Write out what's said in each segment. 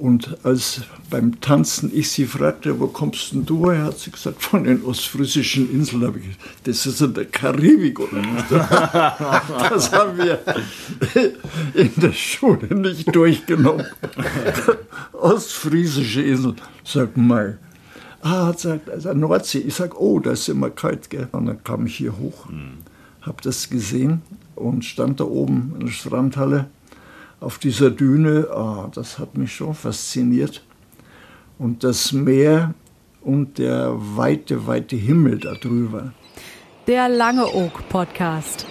Und als beim Tanzen ich sie fragte, wo kommst denn du her, hat sie gesagt, von den ostfriesischen Inseln. habe ich gesagt, das ist in der Karibik. Oder? Das haben wir in der Schule nicht durchgenommen. Ostfriesische Inseln. Sag mal, ah, sagt also Nordsee. Ich sag, oh, da ist immer kalt. Gell? Und dann kam ich hier hoch, mhm. habe das gesehen und stand da oben in der Strandhalle auf dieser Düne, ah, das hat mich schon fasziniert. Und das Meer und der weite, weite Himmel darüber. Der Lange Oak Podcast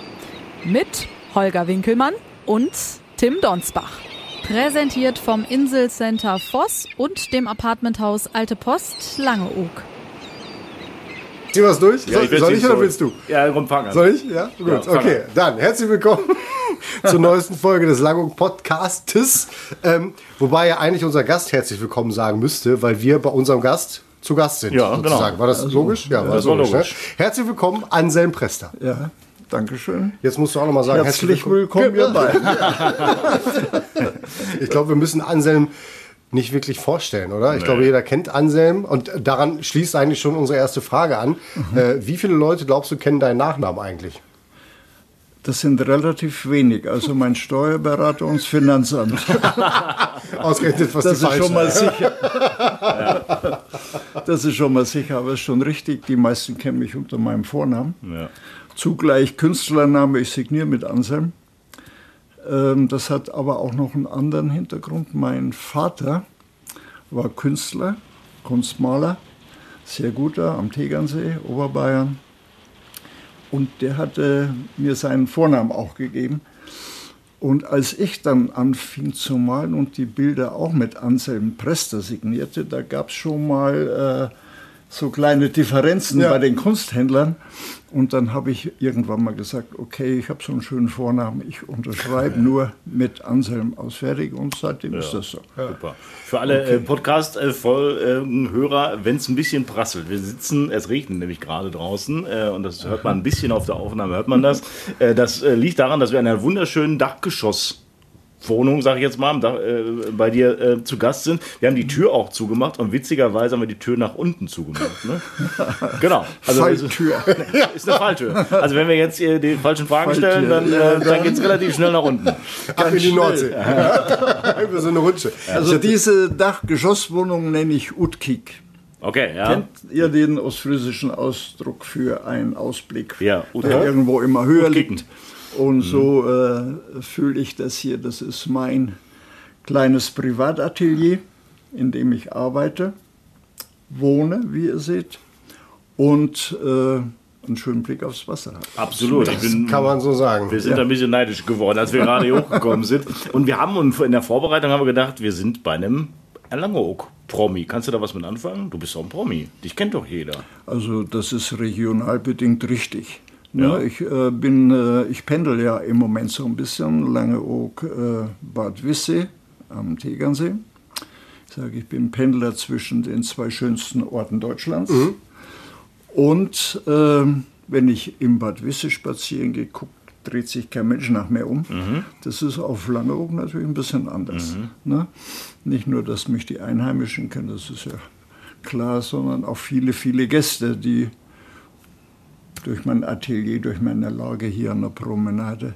mit Holger Winkelmann und Tim Donsbach. Präsentiert vom Inselcenter Voss und dem Apartmenthaus Alte Post Langeoog. Ziehen wir es durch? Ja, ich soll ich oder willst du? Ja, komm, fang an. Soll ich? Ja? Gut. Ja, okay, an. dann herzlich willkommen zur neuesten Folge des Langung Podcastes. Ähm, wobei ja eigentlich unser Gast herzlich willkommen sagen müsste, weil wir bei unserem Gast zu Gast sind. Ja, genau. sozusagen. genau. War das also, logisch? Ja, war das war logisch. logisch. Ne? Herzlich willkommen, Anselm Prester. Ja. Dankeschön. Jetzt musst du auch noch mal sagen, herzlich, herzlich willkommen, ihr beiden. ich glaube, wir müssen Anselm nicht wirklich vorstellen, oder? Ich glaube, jeder kennt Anselm und daran schließt eigentlich schon unsere erste Frage an. Mhm. Äh, wie viele Leute, glaubst du, kennen deinen Nachnamen eigentlich? Das sind relativ wenig. Also mein Steuerberater und das Finanzamt. Ausgerechnet, was das ist schon mal sicher. ja. Das ist schon mal sicher, aber es ist schon richtig. Die meisten kennen mich unter meinem Vornamen. Ja. Zugleich Künstlername, ich signiere mit Anselm. Ähm, das hat aber auch noch einen anderen Hintergrund. Mein Vater war Künstler, Kunstmaler, sehr guter am Tegernsee, Oberbayern. Und der hatte mir seinen Vornamen auch gegeben. Und als ich dann anfing zu malen und die Bilder auch mit Anselm Prester signierte, da gab es schon mal äh, so kleine Differenzen ja. bei den Kunsthändlern. Und dann habe ich irgendwann mal gesagt, okay, ich habe so einen schönen Vornamen, ich unterschreibe ja. nur mit Anselm ausfertig und seitdem ja. ist das so. Super. Für alle okay. äh, Podcast-Hörer, wenn es ein bisschen prasselt, wir sitzen, es regnet nämlich gerade draußen äh, und das hört man ein bisschen auf der Aufnahme, hört man das. Äh, das äh, liegt daran, dass wir in einem wunderschönen Dachgeschoss Wohnung, sage ich jetzt mal, da, äh, bei dir äh, zu Gast sind. Wir haben die Tür auch zugemacht und witzigerweise haben wir die Tür nach unten zugemacht. Ne? genau. Also, Falltür. ist eine Falltür. Also wenn wir jetzt hier die falschen Fragen Falltür. stellen, dann, äh, dann geht es relativ schnell nach unten. Ab in die Nordsee. Über so eine Rutsche. Also diese Dachgeschosswohnung nenne ich Utkik. Okay, ja. Kennt ihr den ostfriesischen Ausdruck für einen Ausblick, ja, der irgendwo immer höher liegt? Und mhm. so äh, fühle ich das hier. Das ist mein kleines Privatatelier, in dem ich arbeite, wohne, wie ihr seht, und äh, einen schönen Blick aufs Wasser habe. Absolut. Das bin, kann man so sagen. Wir sind ja. ein bisschen neidisch geworden, als wir gerade hier hochgekommen sind. Und wir haben uns in der Vorbereitung haben wir gedacht, wir sind bei einem Erlangeoog-Promi. Kannst du da was mit anfangen? Du bist doch ein Promi. Dich kennt doch jeder. Also das ist regional bedingt richtig. Ja. ich äh, bin, äh, ich pendel ja im Moment so ein bisschen, Langeoog, äh, Bad Wisse am Tegernsee. Ich sage, ich bin Pendler zwischen den zwei schönsten Orten Deutschlands. Mhm. Und äh, wenn ich im Bad Wisse spazieren gehe, guckt, dreht sich kein Mensch nach mir um. Mhm. Das ist auf Langeoog natürlich ein bisschen anders. Mhm. Ne? Nicht nur, dass mich die Einheimischen kennen, das ist ja klar, sondern auch viele, viele Gäste, die durch mein Atelier, durch meine Lage hier an der Promenade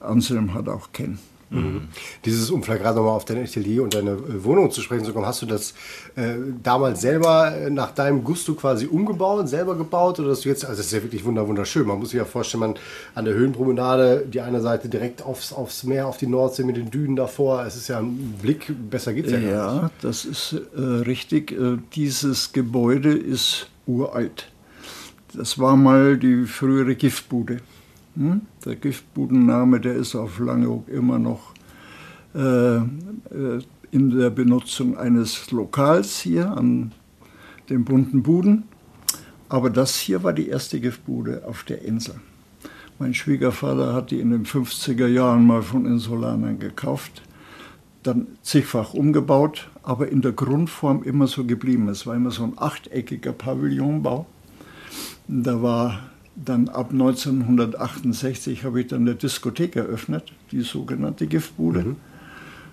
Anselm hat auch kennen. Mhm. Dieses, um vielleicht gerade nochmal auf dein Atelier und deine äh, Wohnung zu sprechen zu kommen, hast du das äh, damals selber äh, nach deinem Gusto quasi umgebaut, selber gebaut oder dass du jetzt, also das ist ja wirklich wunderschön. Man muss sich ja vorstellen, man an der Höhenpromenade, die eine Seite direkt aufs, aufs Meer, auf die Nordsee mit den Dünen davor, es ist ja ein Blick, besser geht's ja, ja gar nicht. Ja, das ist äh, richtig. Äh, dieses Gebäude ist uralt. Das war mal die frühere Giftbude. Hm? Der Giftbudenname, der ist auf Langeoog immer noch äh, äh, in der Benutzung eines Lokals hier an den bunten Buden. Aber das hier war die erste Giftbude auf der Insel. Mein Schwiegervater hat die in den 50er Jahren mal von Insulanern gekauft, dann zigfach umgebaut, aber in der Grundform immer so geblieben. Es war immer so ein achteckiger Pavillonbau. Da war dann ab 1968 habe ich dann eine Diskothek eröffnet, die sogenannte Giftbude. Mhm.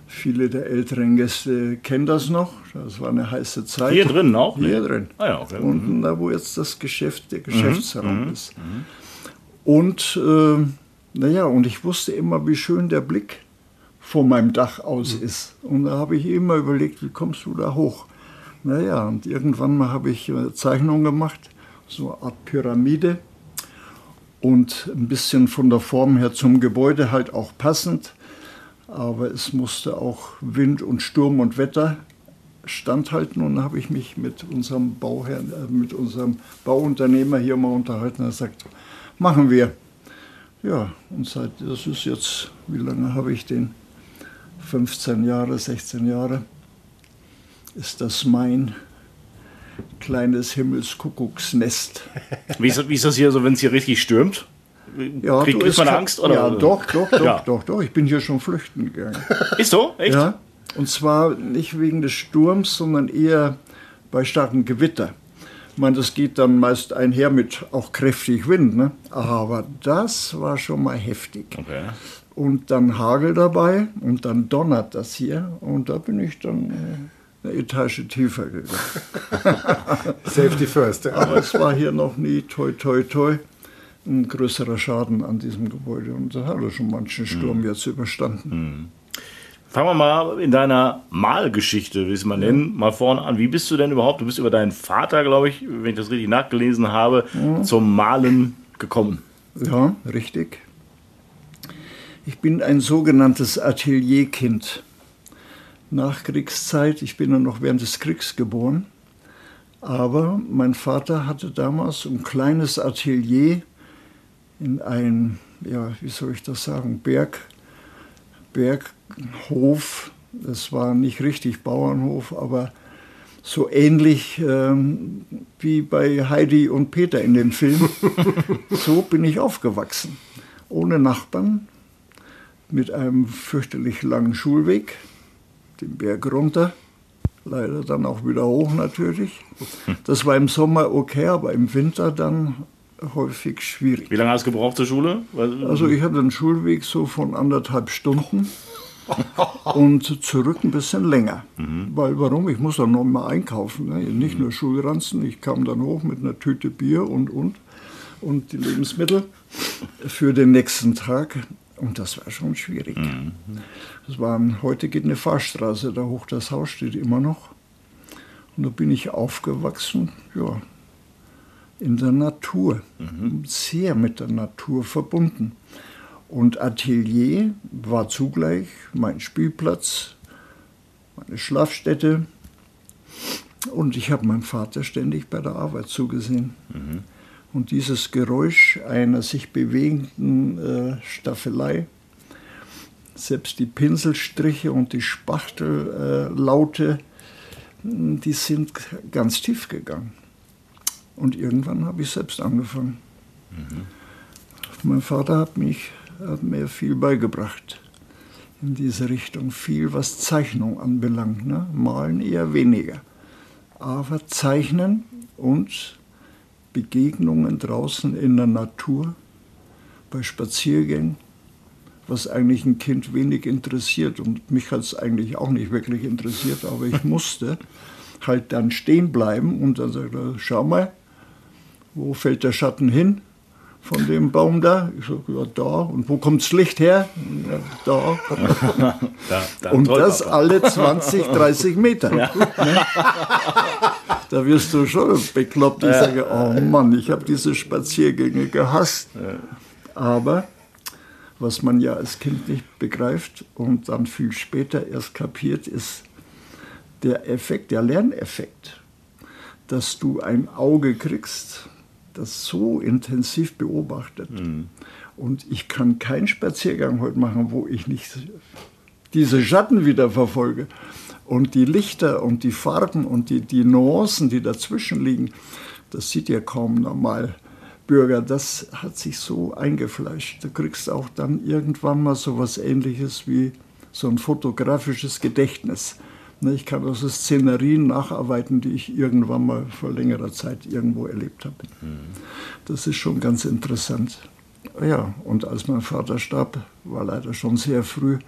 Viele der älteren Gäste kennen das noch. Das war eine heiße Zeit. Hier drin auch? Hier nee. drin. Ah, ja, okay. Unten da, wo jetzt das Geschäft, der Geschäftsraum mhm. ist. Mhm. Und äh, naja, und ich wusste immer, wie schön der Blick vor meinem Dach aus mhm. ist. Und da habe ich immer überlegt, wie kommst du da hoch? Naja, und irgendwann mal habe ich eine Zeichnung gemacht, so eine Art Pyramide und ein bisschen von der Form her zum Gebäude halt auch passend. Aber es musste auch Wind und Sturm und Wetter standhalten und habe ich mich mit unserem Bauherrn, äh, mit unserem Bauunternehmer hier mal unterhalten. Er sagt, machen wir. Ja, und seit, das ist jetzt, wie lange habe ich den? 15 Jahre, 16 Jahre, ist das mein kleines Himmelskuckucksnest. Wie ist, wie ist das hier so, wenn es hier richtig stürmt? Ja, Kriegt du, man Angst? Oder? Ja, doch, doch, doch, ja. doch, doch. Ich bin hier schon flüchten gegangen. Ist so? Echt? Ja. Und zwar nicht wegen des Sturms, sondern eher bei starkem Gewitter. Ich meine, das geht dann meist einher mit auch kräftig Wind, ne? aber das war schon mal heftig. Okay. Und dann Hagel dabei und dann donnert das hier und da bin ich dann äh, eine Etage tiefer gegangen. Safety first. Aber es war hier noch nie, toi, toi, toi, ein größerer Schaden an diesem Gebäude und da hat er schon manchen Sturm mhm. jetzt überstanden. Mhm. Fangen wir mal in deiner Malgeschichte, wie es man nennen, mal vorne an. Wie bist du denn überhaupt, du bist über deinen Vater, glaube ich, wenn ich das richtig nachgelesen habe, ja. zum Malen gekommen? Ja, richtig. Ich bin ein sogenanntes Atelierkind. Nachkriegszeit, ich bin ja noch während des Kriegs geboren. Aber mein Vater hatte damals ein kleines Atelier in einem, ja, wie soll ich das sagen, Berg, Berghof. Das war nicht richtig Bauernhof, aber so ähnlich ähm, wie bei Heidi und Peter in dem Film. so bin ich aufgewachsen. Ohne Nachbarn, mit einem fürchterlich langen Schulweg, den Berg runter, leider dann auch wieder hoch natürlich. Das war im Sommer okay, aber im Winter dann häufig schwierig. Wie lange hast du gebraucht zur Schule? Also ich hatte einen Schulweg so von anderthalb Stunden und zurück ein bisschen länger. Mhm. Weil warum? Ich muss dann noch mal einkaufen. Ne? Nicht nur Schulranzen, ich kam dann hoch mit einer Tüte Bier und und und die Lebensmittel für den nächsten Tag. Und das war schon schwierig. Mhm. Das waren, heute geht eine Fahrstraße da hoch, das Haus steht immer noch. Und da bin ich aufgewachsen, ja, in der Natur, mhm. sehr mit der Natur verbunden. Und Atelier war zugleich mein Spielplatz, meine Schlafstätte. Und ich habe meinem Vater ständig bei der Arbeit zugesehen. Mhm. Und dieses Geräusch einer sich bewegenden äh, Staffelei, selbst die Pinselstriche und die Spachtellaute, äh, die sind ganz tief gegangen. Und irgendwann habe ich selbst angefangen. Mhm. Mein Vater hat, mich, hat mir viel beigebracht in diese Richtung. Viel, was Zeichnung anbelangt. Ne? Malen eher weniger. Aber Zeichnen und Begegnungen draußen in der Natur, bei Spaziergängen, was eigentlich ein Kind wenig interessiert. Und mich hat es eigentlich auch nicht wirklich interessiert, aber ich musste halt dann stehen bleiben und dann sagte er, schau mal, wo fällt der Schatten hin von dem Baum da? Ich sage, ja, da. Und wo kommt das Licht her? Ja, da. da, da und das alle 20, 30 Meter. Ja. Da wirst du schon bekloppt. Ich sage, oh Mann, ich habe diese Spaziergänge gehasst. Aber was man ja als Kind nicht begreift und dann viel später erst kapiert, ist der Effekt, der Lerneffekt, dass du ein Auge kriegst, das so intensiv beobachtet. Mhm. Und ich kann keinen Spaziergang heute machen, wo ich nicht diese Schatten wieder verfolge. Und die Lichter und die Farben und die, die Nuancen, die dazwischen liegen, das sieht ja kaum normal. Bürger, das hat sich so eingefleischt. Du kriegst auch dann irgendwann mal so was ähnliches wie so ein fotografisches Gedächtnis. Ne, ich kann also Szenerien nacharbeiten, die ich irgendwann mal vor längerer Zeit irgendwo erlebt habe. Mhm. Das ist schon ganz interessant. Ja, und als mein Vater starb, war leider schon sehr früh,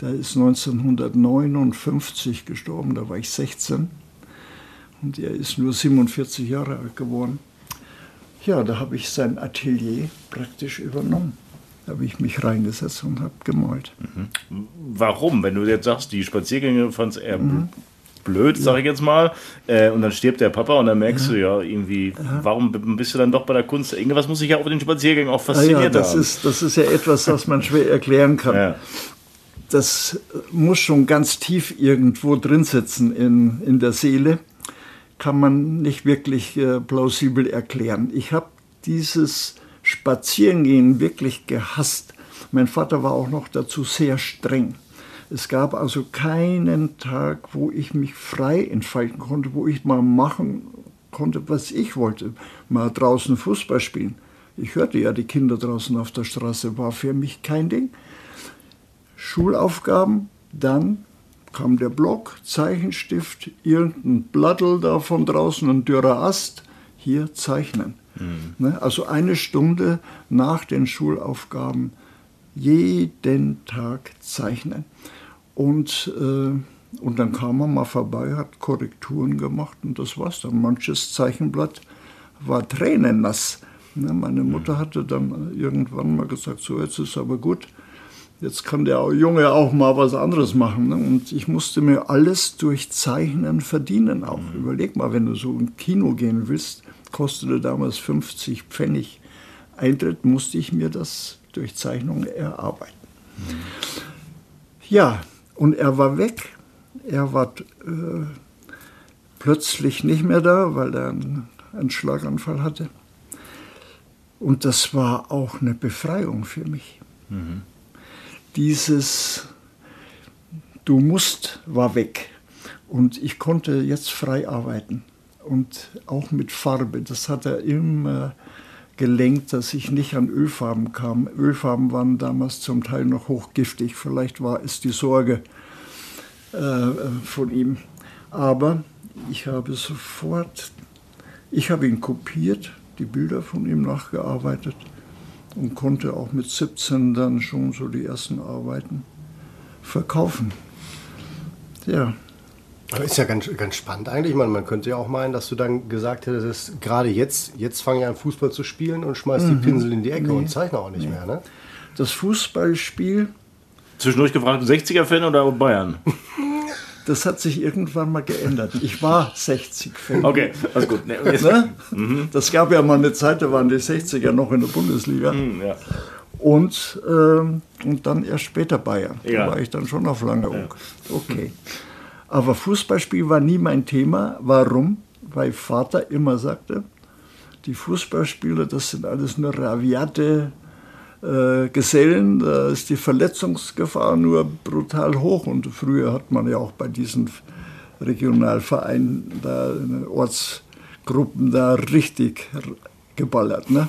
Der ist 1959 gestorben, da war ich 16. Und er ist nur 47 Jahre alt geworden. Ja, da habe ich sein Atelier praktisch übernommen. Da habe ich mich reingesetzt und habe gemalt. Mhm. Warum? Wenn du jetzt sagst, die Spaziergänge fand es eher mhm. blöd, sage ich jetzt mal, äh, und dann stirbt der Papa und dann merkst ja. du ja irgendwie, ja. warum bist du dann doch bei der Kunst? Irgendwas muss sich ja auf den Spaziergängen auch fasziniert ja, das haben. Ist, das ist ja etwas, was man schwer erklären kann. Das muss schon ganz tief irgendwo drin sitzen in, in der Seele kann man nicht wirklich äh, plausibel erklären. Ich habe dieses Spazierengehen wirklich gehasst. Mein Vater war auch noch dazu sehr streng. Es gab also keinen Tag, wo ich mich frei entfalten konnte, wo ich mal machen konnte, was ich wollte. Mal draußen Fußball spielen. Ich hörte ja die Kinder draußen auf der Straße, war für mich kein Ding. Schulaufgaben, dann kam der Block, Zeichenstift, irgendein Blattl da von draußen, ein dürrer Ast, hier zeichnen. Mhm. Also eine Stunde nach den Schulaufgaben jeden Tag zeichnen. Und, äh, und dann kam er mal vorbei, hat Korrekturen gemacht und das war's dann. Manches Zeichenblatt war tränennass. Ne? Meine Mutter hatte dann irgendwann mal gesagt, so jetzt ist aber gut jetzt kann der Junge auch mal was anderes machen. Ne? Und ich musste mir alles durch Zeichnen verdienen auch. Mhm. Überleg mal, wenn du so ein Kino gehen willst, kostete damals 50 Pfennig Eintritt, musste ich mir das durch Zeichnung erarbeiten. Mhm. Ja, und er war weg. Er war äh, plötzlich nicht mehr da, weil er einen, einen Schlaganfall hatte. Und das war auch eine Befreiung für mich. Mhm dieses Du musst war weg. Und ich konnte jetzt frei arbeiten. Und auch mit Farbe. Das hat er immer gelenkt, dass ich nicht an Ölfarben kam. Ölfarben waren damals zum Teil noch hochgiftig. Vielleicht war es die Sorge äh, von ihm. Aber ich habe sofort, ich habe ihn kopiert, die Bilder von ihm nachgearbeitet und konnte auch mit 17 dann schon so die ersten Arbeiten verkaufen. Ja. Aber ist ja ganz, ganz spannend eigentlich. Man, man könnte ja auch meinen, dass du dann gesagt hättest, gerade jetzt, jetzt fange ich an Fußball zu spielen und schmeiß mhm. die Pinsel in die Ecke nee. und zeichne auch nicht nee. mehr. Ne? Das Fußballspiel. Zwischendurch gefragt, 60er-Fan oder Bayern? Das hat sich irgendwann mal geändert. Ich war 60-Fan. Okay, alles gut. Ne? Mhm. Das gab ja mal eine Zeit, da waren die 60er noch in der Bundesliga. Mhm, ja. Und, ähm, und dann erst später Bayern. Ja. Da war ich dann schon auf Langeoog. Ja. Okay. Aber Fußballspiel war nie mein Thema. Warum? Weil Vater immer sagte, die Fußballspieler, das sind alles nur raviate äh, Gesellen, da ist die Verletzungsgefahr nur brutal hoch. Und früher hat man ja auch bei diesen Regionalvereinen, da Ortsgruppen da richtig geballert. Ne?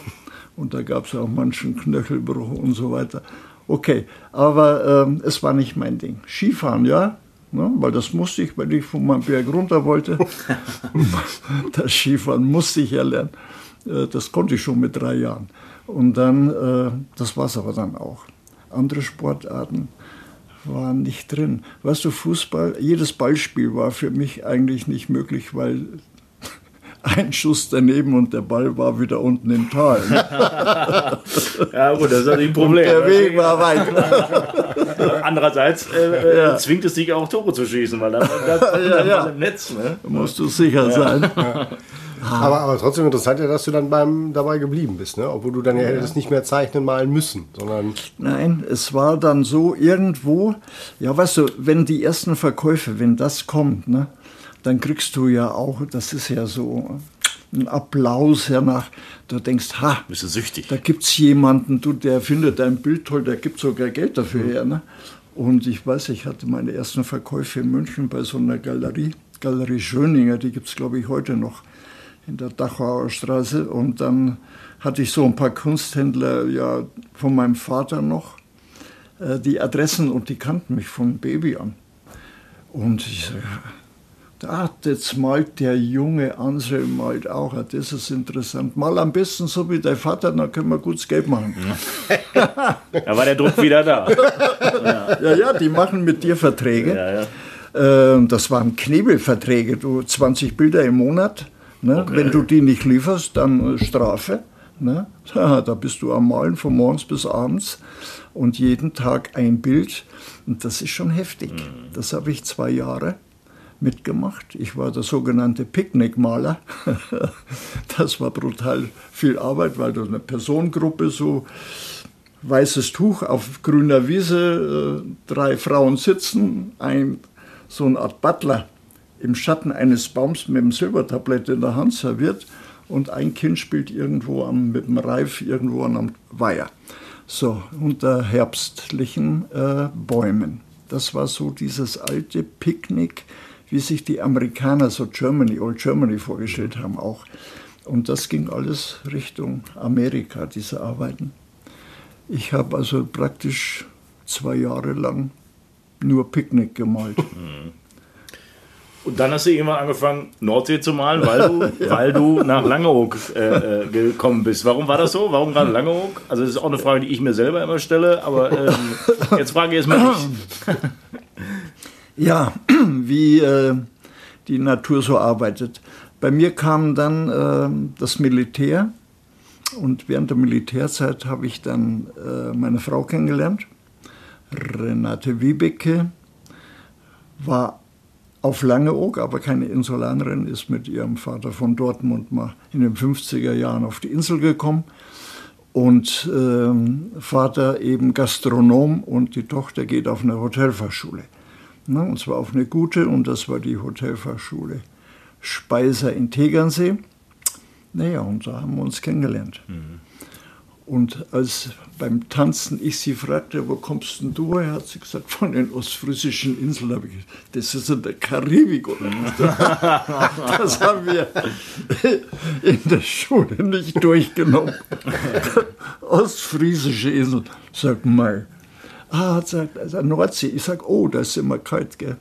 Und da gab es auch manchen Knöchelbruch und so weiter. Okay, aber ähm, es war nicht mein Ding. Skifahren, ja, ne? weil das musste ich, weil ich von meinem Berg runter wollte. das Skifahren musste ich ja lernen. Äh, das konnte ich schon mit drei Jahren. Und dann, äh, das war es aber dann auch. Andere Sportarten waren nicht drin. Weißt du, Fußball, jedes Ballspiel war für mich eigentlich nicht möglich, weil ein Schuss daneben und der Ball war wieder unten im Tal. ja, gut, das ist natürlich ein Problem. Und der Weg war weit. Andererseits äh, äh, ja. zwingt es dich auch Tore zu schießen, weil dann, dann, dann ja, ja. im Netz. Ne? Da musst du sicher sein. Aber, aber trotzdem interessant ja, dass du dann beim, dabei geblieben bist, ne? obwohl du dann ja, ja hättest nicht mehr zeichnen malen müssen, sondern. Nein, es war dann so irgendwo, ja, weißt du, wenn die ersten Verkäufe, wenn das kommt, ne, dann kriegst du ja auch, das ist ja so ein Applaus hernach. Du denkst, ha, bist du süchtig. Da gibt es jemanden, du, der findet dein Bild toll, der gibt sogar Geld dafür mhm. her. Ne? Und ich weiß, ich hatte meine ersten Verkäufe in München bei so einer Galerie, Galerie Schöninger, die gibt es, glaube ich, heute noch in der Dachauer Straße. Und dann hatte ich so ein paar Kunsthändler ja, von meinem Vater noch, äh, die Adressen und die kannten mich von Baby an. Und ich, Ah, jetzt malt der junge Anselm malt auch. Das ist interessant. Mal am besten so wie dein Vater, dann können wir gutes Geld machen. da war der Druck wieder da. ja. ja, ja, die machen mit dir Verträge. Ja, ja. Ähm, das waren Knebelverträge, du 20 Bilder im Monat. Ne? Okay. Wenn du die nicht lieferst, dann Strafe. Ne? da bist du am Malen von morgens bis abends und jeden Tag ein Bild. Und das ist schon heftig. Mhm. Das habe ich zwei Jahre mitgemacht. Ich war der sogenannte Picknickmaler. das war brutal viel Arbeit, weil da eine Personengruppe so weißes Tuch auf grüner Wiese, äh, drei Frauen sitzen, ein so eine Art Butler im Schatten eines Baums mit einem Silbertablett in der Hand serviert und ein Kind spielt irgendwo am, mit dem Reif irgendwo am Weiher. So, unter herbstlichen äh, Bäumen. Das war so dieses alte Picknick, wie sich die Amerikaner so Germany, Old Germany vorgestellt haben auch. Und das ging alles Richtung Amerika, diese Arbeiten. Ich habe also praktisch zwei Jahre lang nur Picknick gemalt. Und dann hast du irgendwann angefangen, Nordsee zu malen, weil du, weil du nach Langeoog äh, äh, gekommen bist. Warum war das so? Warum gerade Langeoog? Also das ist auch eine Frage, die ich mir selber immer stelle, aber ähm, jetzt frage ich es mal dich. Ja, wie äh, die Natur so arbeitet. Bei mir kam dann äh, das Militär und während der Militärzeit habe ich dann äh, meine Frau kennengelernt. Renate Wiebeke war auf Langeoog, aber keine Insulanerin, ist mit ihrem Vater von Dortmund mal in den 50er Jahren auf die Insel gekommen. Und ähm, Vater eben Gastronom und die Tochter geht auf eine Hotelfachschule. Ne, und zwar auf eine gute, und das war die Hotelfachschule Speiser in Tegernsee. Naja, und da haben wir uns kennengelernt. Mhm. Und als beim Tanzen ich sie fragte, wo kommst denn du her, hat sie gesagt, von den ostfriesischen Inseln. Habe ich gesagt, das ist in der Karibik? Das haben wir in der Schule nicht durchgenommen. Ostfriesische Insel. Sag mal, ah, sagt also Nordsee. Ich sag, oh, da ist immer kalt, gell?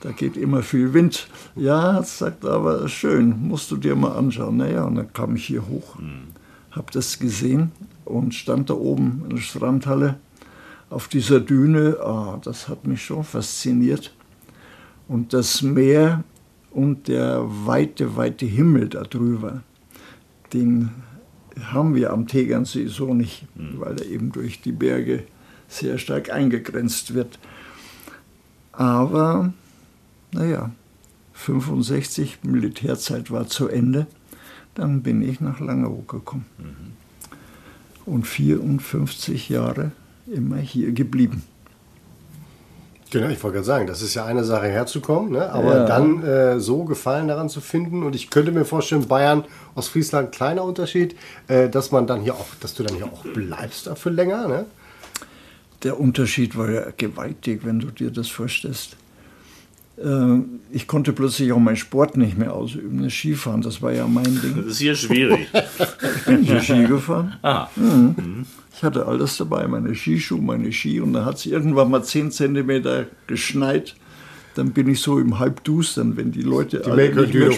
Da geht immer viel Wind. Ja, sagt aber schön, musst du dir mal anschauen. Naja, und dann kam ich hier hoch. Mhm habe das gesehen und stand da oben in der Strandhalle auf dieser Düne. Ah, das hat mich schon fasziniert. Und das Meer und der weite, weite Himmel darüber, den haben wir am Tegernsee so nicht, mhm. weil er eben durch die Berge sehr stark eingegrenzt wird. Aber, naja, 65, Militärzeit war zu Ende. Dann bin ich nach Langeoog gekommen. Mhm. Und 54 Jahre immer hier geblieben. Genau, ich wollte gerade sagen, das ist ja eine Sache herzukommen, ne? aber ja. dann äh, so Gefallen daran zu finden. Und ich könnte mir vorstellen, Bayern, Ostfriesland, kleiner Unterschied, äh, dass man dann hier auch, dass du dann hier auch bleibst dafür länger. Ne? Der Unterschied war ja gewaltig, wenn du dir das vorstellst. Äh, ich konnte plötzlich auch meinen Sport nicht mehr ausüben. Das Skifahren, das war ja mein Ding. Das ist hier schwierig. ich bin hier Ski gefahren. Ah. Mhm. Ich hatte alles dabei, meine Skischuhe, meine Ski. Und dann hat es irgendwann mal 10 cm geschneit dann bin ich so im Halbdustern, wenn die Leute die alle nicht mehr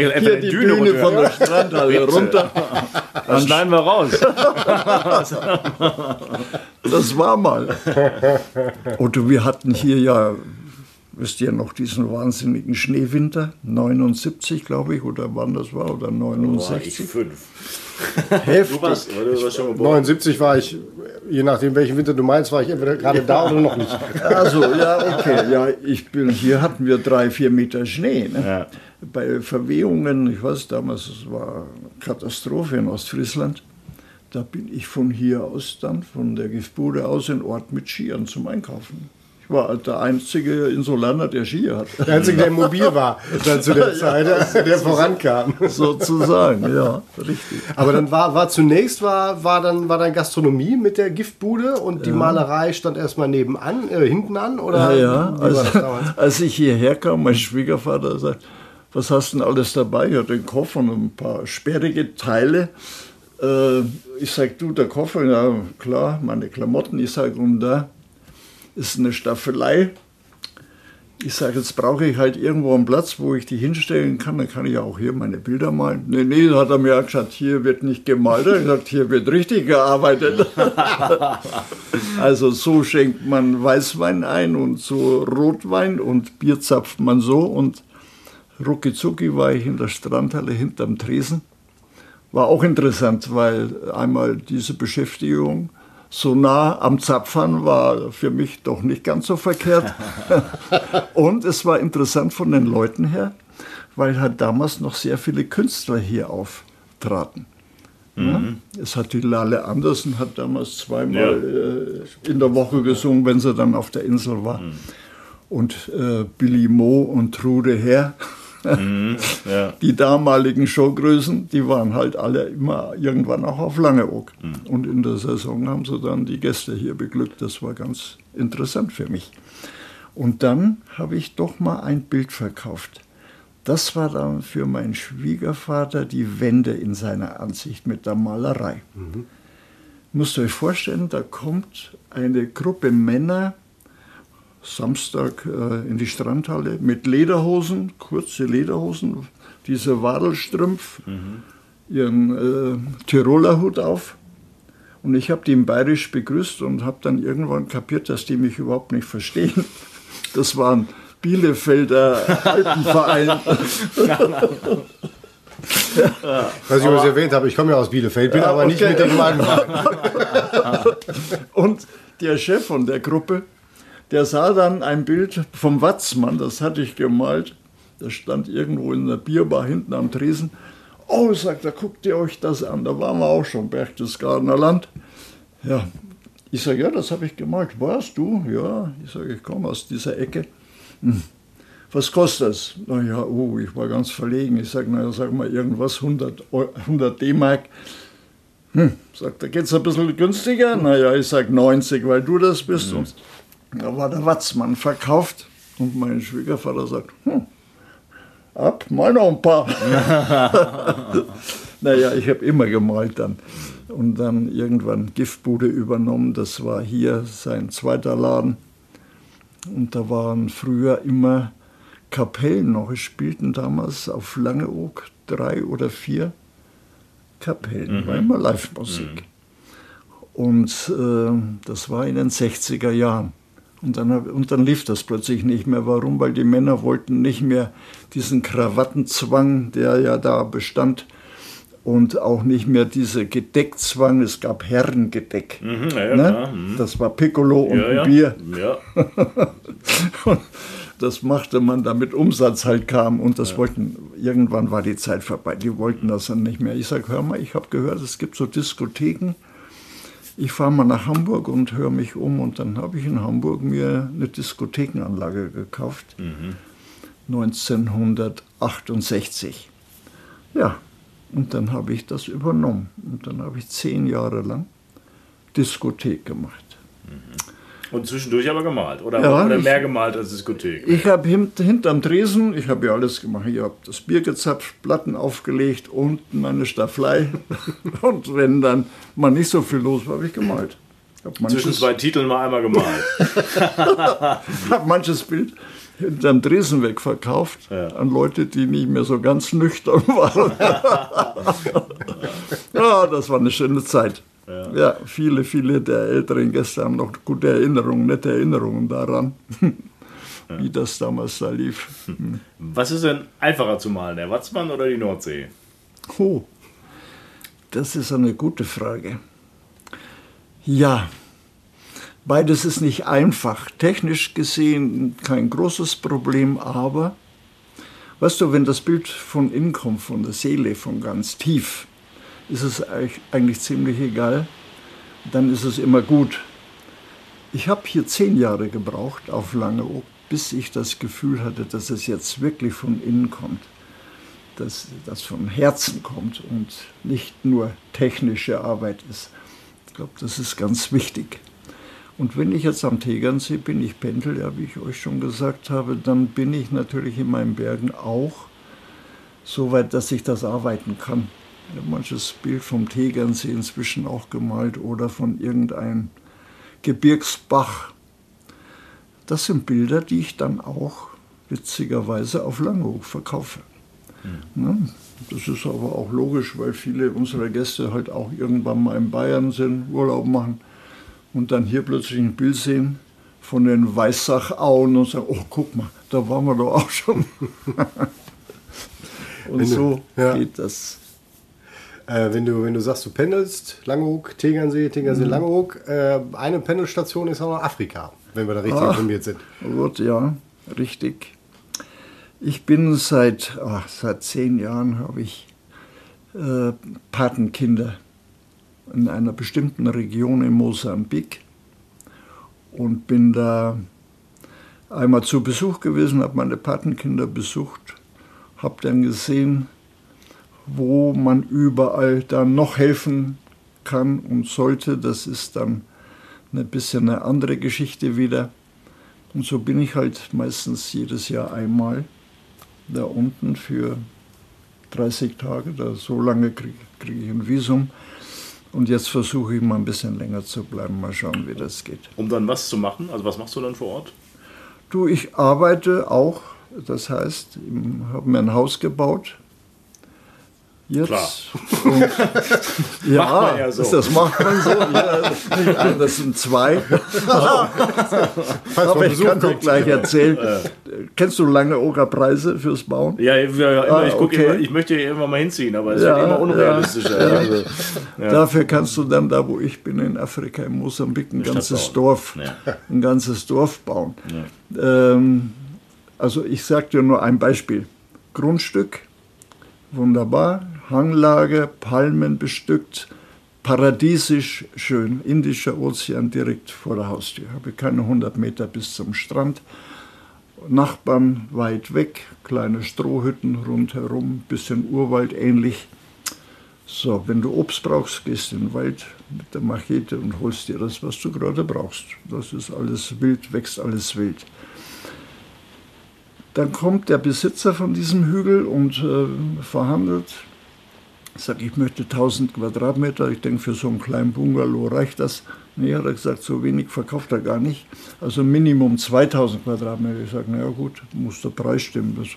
ja Hier die Düne, Düne von der Strandhalle runter. Dann schneiden wir raus. das war mal. Und wir hatten hier ja, wisst ihr noch, diesen wahnsinnigen Schneewinter, 79 glaube ich, oder wann das war, oder 69. War ich fünf. Heftig. Du warst, du warst schon 79 war ich, je nachdem welchen Winter du meinst, war ich entweder gerade da oder noch nicht. Also, ja, okay. Ja, ich bin, hier hatten wir drei, vier Meter Schnee. Ne? Ja. Bei Verwehungen, ich weiß damals, es war Katastrophe in Ostfriesland. Da bin ich von hier aus dann, von der Giftbude aus in Ort mit Skiern zum Einkaufen war der einzige Insulaner, der Ski hat. Der einzige, der mobil war dann zu der Zeit, ja, der vorankam. Sozusagen, ja, richtig. Aber dann war, war zunächst war, war, dann, war dann Gastronomie mit der Giftbude und die ja. Malerei stand erstmal nebenan, äh, hinten an? Oder ja, ja. Als, als ich hierher kam, mein Schwiegervater sagt, was hast du denn alles dabei? Ja, den Koffer und ein paar sperrige Teile. Äh, ich sag, du, der Koffer, ja klar, meine Klamotten. Ich sag, und da ist eine Staffelei. ich sage, jetzt brauche ich halt irgendwo einen Platz, wo ich die hinstellen kann. Dann kann ich auch hier meine Bilder malen. Nee, nee, hat er mir auch gesagt, hier wird nicht gemalt. Er hat gesagt, hier wird richtig gearbeitet. also so schenkt man Weißwein ein und so Rotwein und Bier zapft man so. Und rucki zucki war ich in der Strandhalle hinterm Tresen. War auch interessant, weil einmal diese Beschäftigung so nah am Zapfern war für mich doch nicht ganz so verkehrt. und es war interessant von den Leuten her, weil halt damals noch sehr viele Künstler hier auftraten. Mhm. Es hat die Lale Andersen hat damals zweimal ja. äh, in der Woche gesungen, wenn sie dann auf der Insel war. Mhm. Und äh, Billy Mo und Trude Herr Mhm, ja. Die damaligen Showgrößen, die waren halt alle immer irgendwann auch auf Langeoog. Mhm. Und in der Saison haben sie dann die Gäste hier beglückt. Das war ganz interessant für mich. Und dann habe ich doch mal ein Bild verkauft. Das war dann für meinen Schwiegervater die Wende in seiner Ansicht mit der Malerei. Mhm. Müsst ihr euch vorstellen, da kommt eine Gruppe Männer Samstag äh, in die Strandhalle mit Lederhosen, kurze Lederhosen, diese Wadelstrümpf, mhm. ihren äh, Tiroler Hut auf. Und ich habe die in Bayerisch begrüßt und habe dann irgendwann kapiert, dass die mich überhaupt nicht verstehen. Das waren Bielefelder Alpenverein. Was ich übrigens erwähnt habe, ich komme ja aus Bielefeld, bin ja, aber okay. nicht mit dem Mann. und der Chef von der Gruppe, der sah dann ein Bild vom Watzmann, das hatte ich gemalt. Das stand irgendwo in der Bierbar hinten am Tresen. Oh, sagt er, guckt ihr euch das an. Da waren wir auch schon, Berchtesgadener Land. Ja, ich sage, ja, das habe ich gemalt. Warst du? Ja, ich sage, ich komme aus dieser Ecke. Hm. Was kostet das? Na ja, oh, ich war ganz verlegen. Ich sage, naja, sag mal irgendwas, 100, 100 D-Mark. Hm, sagt er, geht es ein bisschen günstiger? Naja, ich sage 90, weil du das bist. Mhm. Und da war der Watzmann verkauft und mein Schwiegervater sagt, hm, ab, mal noch ein paar. naja, ich habe immer gemalt dann. Und dann irgendwann Giftbude übernommen, das war hier sein zweiter Laden. Und da waren früher immer Kapellen noch. Es spielten damals auf Langeoog drei oder vier Kapellen, mhm. war immer Live-Musik. Mhm. Und äh, das war in den 60er Jahren. Und dann, und dann lief das plötzlich nicht mehr. Warum? Weil die Männer wollten nicht mehr diesen Krawattenzwang, der ja da bestand, und auch nicht mehr diese Gedeckzwang. Es gab Herrengedeck. Mhm, ja, ne? mhm. Das war Piccolo und ja, ja. Bier. Ja. das machte man, damit Umsatz halt kam. Und das wollten, irgendwann war die Zeit vorbei. Die wollten das dann nicht mehr. Ich sage, hör mal, ich habe gehört, es gibt so Diskotheken ich fahre mal nach Hamburg und höre mich um und dann habe ich in Hamburg mir eine Diskothekenanlage gekauft. Mhm. 1968. Ja, und dann habe ich das übernommen. Und dann habe ich zehn Jahre lang Diskothek gemacht. Mhm. Und zwischendurch aber gemalt oder, ja, oder mehr gemalt als Diskothek? Ich habe hint, hinterm Tresen, ich habe ja alles gemacht. Ich habe das Bier gezapft, Platten aufgelegt, unten meine Stafflei. und wenn dann mal nicht so viel los war, habe ich gemalt. Hab Zwischen zwei Titeln mal einmal gemalt. habe manches Bild hinterm Tresen wegverkauft ja. an Leute, die nicht mehr so ganz nüchtern waren. ja, das war eine schöne Zeit. Ja. ja. viele, viele der älteren Gäste haben noch gute Erinnerungen, nette Erinnerungen daran, ja. wie das damals da lief. Hm. Was ist denn einfacher zu malen, der Watzmann oder die Nordsee? Oh, das ist eine gute Frage. Ja, beides ist nicht einfach. Technisch gesehen kein großes Problem, aber weißt du, wenn das Bild von innen kommt, von der Seele, von ganz tief, ist es eigentlich ziemlich egal. Dann ist es immer gut. Ich habe hier zehn Jahre gebraucht auf Langeoog, bis ich das Gefühl hatte, dass es jetzt wirklich von innen kommt. Dass das vom Herzen kommt und nicht nur technische Arbeit ist. Ich glaube, das ist ganz wichtig. Und wenn ich jetzt am Tegernsee bin, ich pendel, ja, wie ich euch schon gesagt habe, dann bin ich natürlich in meinen Bergen auch so weit, dass ich das arbeiten kann. Manches Bild vom Tegernsee inzwischen auch gemalt oder von irgendeinem Gebirgsbach. das sind Bilder, die ich dann auch witzigerweise auf Langeoog verkaufe. Mhm. Ja, das ist aber auch logisch, weil viele unserer Gäste halt auch irgendwann mal in Bayern sind, Urlaub machen und dann hier plötzlich ein Bild sehen von den Weißachauen und sagen, oh, guck mal, da waren wir doch auch schon. und so ja. geht das. Äh, wenn, du, wenn du sagst, du pendelst, Langeoog, Tegernsee, Tegernsee, mhm. Langeoog, äh, eine Pendelstation ist auch noch Afrika, wenn wir da richtig Ach, informiert sind. Gut, ja, richtig. Ich bin seit, ach, seit zehn Jahren habe ich äh, Patenkinder in einer bestimmten Region in Mosambik und bin da einmal zu Besuch gewesen, habe meine Patenkinder besucht, habe dann gesehen, wo man überall dann noch helfen kann und sollte. Das ist dann ein bisschen eine andere Geschichte wieder. Und so bin ich halt meistens jedes Jahr einmal da unten für 30 Tage. Da so lange kriege krieg ich ein Visum. Und jetzt versuche ich mal ein bisschen länger zu bleiben, mal schauen, wie das geht. Um dann was zu machen? Also was machst du dann vor Ort? Du, ich arbeite auch, das heißt, ich habe mir ein Haus gebaut. Jetzt. Klar. Ja, macht man ja so. das macht man so. Ja, das sind zwei. Aber ich kann dir gleich erzählen. Kennst du lange Ogerpreise fürs Bauen? Ja, ja immer, ah, ich, okay. immer, ich möchte hier immer mal hinziehen, aber es ja, wird immer unrealistischer. Ja, also, ja. Dafür kannst du dann da, wo ich bin, in Afrika, in Mosambik, ein ganzes Dorf, ein ganzes Dorf bauen. Ähm, also ich sage dir nur ein Beispiel. Grundstück, wunderbar, Hanglage, Palmen bestückt, paradiesisch schön, Indischer Ozean direkt vor der Haustür. Habe keine 100 Meter bis zum Strand. Nachbarn weit weg, kleine Strohhütten rundherum, bisschen Urwald ähnlich. So, wenn du Obst brauchst, gehst in den Wald mit der Machete und holst dir das, was du gerade brauchst. Das ist alles wild, wächst alles wild. Dann kommt der Besitzer von diesem Hügel und äh, verhandelt. Sagt, ich möchte 1000 Quadratmeter. Ich denke, für so einen kleinen Bungalow reicht das. Nee, hat er gesagt, so wenig verkauft er gar nicht. Also Minimum 2000 Quadratmeter. Ich sage, naja gut, muss der Preis stimmen. Das,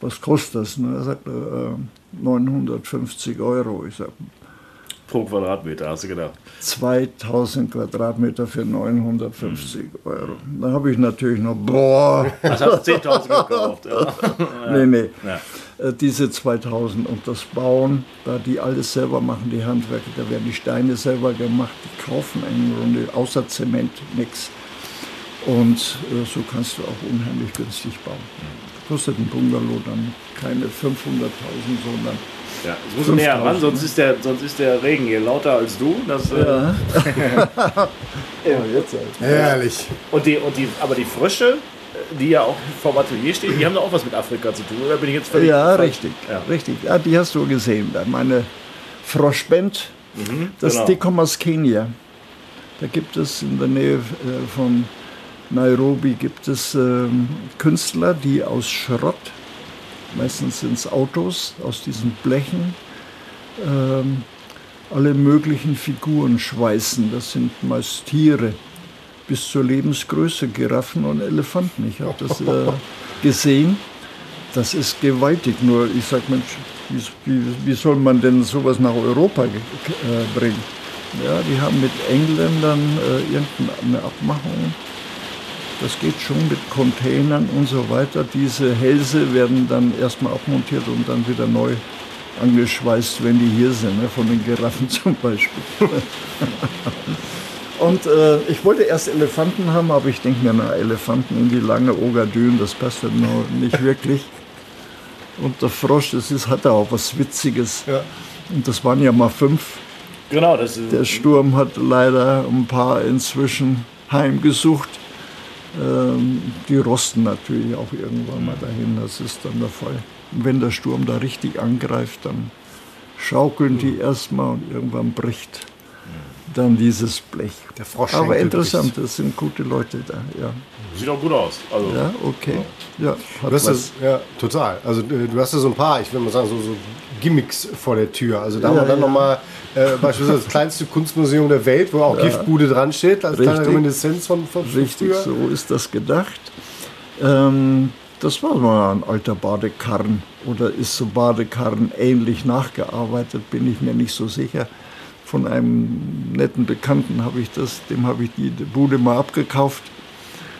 was kostet das? Ne? Er sagt, äh, 950 Euro. Ich sage, pro Quadratmeter, hast du gedacht? 2000 Quadratmeter für 950 mhm. Euro. Da habe ich natürlich noch, boah. Das hast du 10.000 gekauft. Ja. nee, nee. Ja. Äh, diese 2000 und das Bauen, da die alles selber machen, die Handwerker, da werden die Steine selber gemacht, die kaufen im Grunde außer Zement nichts. Und äh, so kannst du auch unheimlich günstig bauen. Kostet ein Bungalow dann keine 500.000, sondern ja, es muss näher ran, sonst ist, der, sonst ist der Regen hier lauter als du. Das, äh, ja. ja, jetzt halt. Herrlich. Und die, und die, aber die Frösche, die ja auch vom Atelier stehen, die haben doch auch was mit Afrika zu tun, oder bin ich jetzt völlig Ja, falsch? richtig. Ja. richtig. Ja, die hast du gesehen. Meine Froschband, mhm, das genau. die kommen aus Kenia. Da gibt es in der Nähe äh, von Nairobi gibt es ähm, Künstler, die aus Schrott meistens sind es Autos aus diesen Blechen, ähm, alle möglichen Figuren schweißen. Das sind meist Tiere bis zur Lebensgröße, Giraffen und Elefanten. Ich habe das äh, gesehen. Das ist gewaltig. Nur ich sage, Mensch, wie, wie, soll man denn sowas nach Europa äh, bringen? Ja, die haben mit Engländern äh, irgendeine Abmachung das geht schon mit Containern und so weiter. Diese Hälse werden dann erstmal abmontiert und dann wieder neu angeschweißt, wenn die hier sind, ne? von den Giraffen zum Beispiel. Und äh, ich wollte erst Elefanten haben, aber ich denke mir, na, Elefanten in die lange Ogadün, das passt ja noch nicht wirklich. Und der Frosch, das ist, hat ja auch was Witziges. Ja. Und das waren ja mal fünf. Genau, das ist Der Sturm hat leider ein paar inzwischen heimgesucht. Ähm, die rosten natürlich auch irgendwann mal dahin, das ist dann der Fall. Und wenn der Sturm da richtig angreift, dann schaukeln die erstmal und irgendwann bricht dann dieses Blech. Der Frosch Aber interessant, das sind gute Leute da. Ja, Sieht auch gut aus. Also, ja okay. Ja, hat Du hast das, ja, total. Also äh, du hast ja so ein paar, ich will mal sagen, so, so Gimmicks vor der Tür. Also da haben Ja, wir dann ja. nochmal äh, beispielsweise das kleinste Kunstmuseum der Welt, wo auch Giftbude dran steht, als kleine Richtig. Reminiszenz von, von von Richtig, früher. so ist das gedacht. Ähm, das war mal ein alter Badekarren oder ist so Badekarren ähnlich nachgearbeitet, bin ich mir nicht so sicher. Von einem netten Bekannten habe ich das, dem habe ich die Bude mal abgekauft.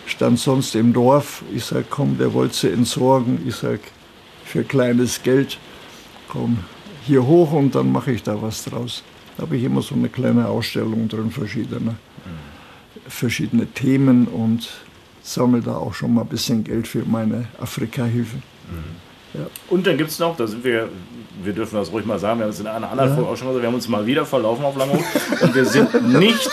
Stand sonst im Dorf. Ich sag, komm, der wollte sie entsorgen. Ich sag, für kleines Geld, komm hier hoch und dann mache ich da was draus. Da habe ich immer so eine kleine Ausstellung drin, verschiedene verschiedene Themen und sammle da auch schon mal ein bisschen Geld für meine Afrika-Hilfe. Und dann gibt es noch, da sind wir, wir dürfen das ruhig mal sagen, wir haben es in einer anderen Folge auch schon gesagt, wir haben uns mal wieder verlaufen auf Langhof und wir sind nicht,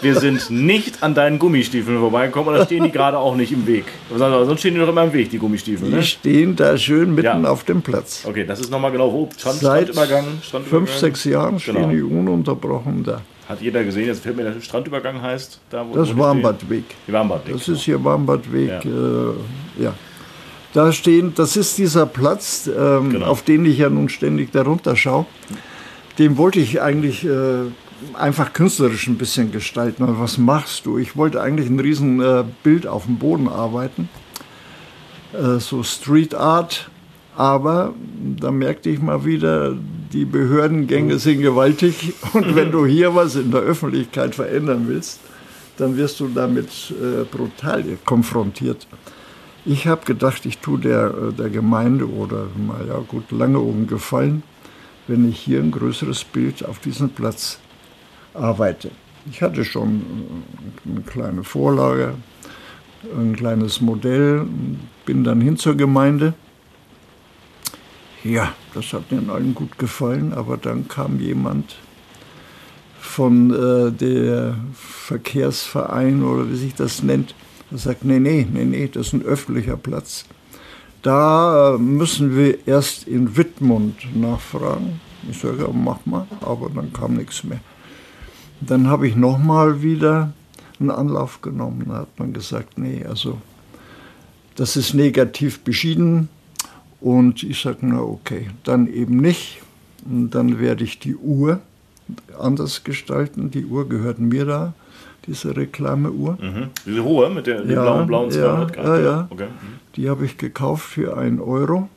wir sind nicht an deinen Gummistiefeln vorbeigekommen da stehen die gerade auch nicht im Weg. Sonst stehen die doch immer im Weg, die Gummistiefel. Die Ne? stehen da schön mitten Ja. auf dem Platz. Okay, das ist nochmal genau wo. Strand, Seit Strandübergang, Strandübergang. fünf, sechs Jahren stehen Genau. die ununterbrochen da. Hat jeder gesehen, jetzt fällt mir der Strandübergang heißt. Da, wo, Das Warmbadweg. Die Warmbadweg. Das ist hier Warmbadweg. Ja. Äh, ja. Da stehen, das ist dieser Platz, ähm, Genau. auf den ich ja nun ständig darunter schaue. Den wollte ich eigentlich äh, einfach künstlerisch ein bisschen gestalten. Aber was machst du? Ich wollte eigentlich ein riesen äh, Bild auf dem Boden arbeiten. Äh, so Street Art. Aber da merkte ich mal wieder, die Behördengänge sind gewaltig. Und wenn du hier was in der Öffentlichkeit verändern willst, dann wirst du damit äh, brutal konfrontiert. Ich habe gedacht, ich tue der, äh, der Gemeinde oder, naja, gut, lange oben gefallen, wenn ich hier ein größeres Bild auf diesem Platz arbeite. Ich hatte schon äh, eine kleine Vorlage, ein kleines Modell, bin dann hin zur Gemeinde. Ja, das hat den allen gut gefallen, aber dann kam jemand von äh, der Verkehrsverein oder wie sich das nennt, der sagt, nee, nee, nee, nee, das ist ein öffentlicher Platz. Da äh, müssen wir erst in Wittmund nachfragen. Ich sage, ja, mach mal, aber dann kam nichts mehr. Dann habe ich nochmal wieder einen Anlauf genommen. Da hat man gesagt, nee, also das ist negativ beschieden. Und ich sage, na okay, dann eben nicht. Und dann werde ich die Uhr anders gestalten. Die Uhr gehört mir da, diese Reklameuhr. Mhm. Diese hohe mit der, Ja, blauen, blauen ja, 200 Grad. ja, ja. Okay. Mhm. Die habe ich gekauft für 1 Euro.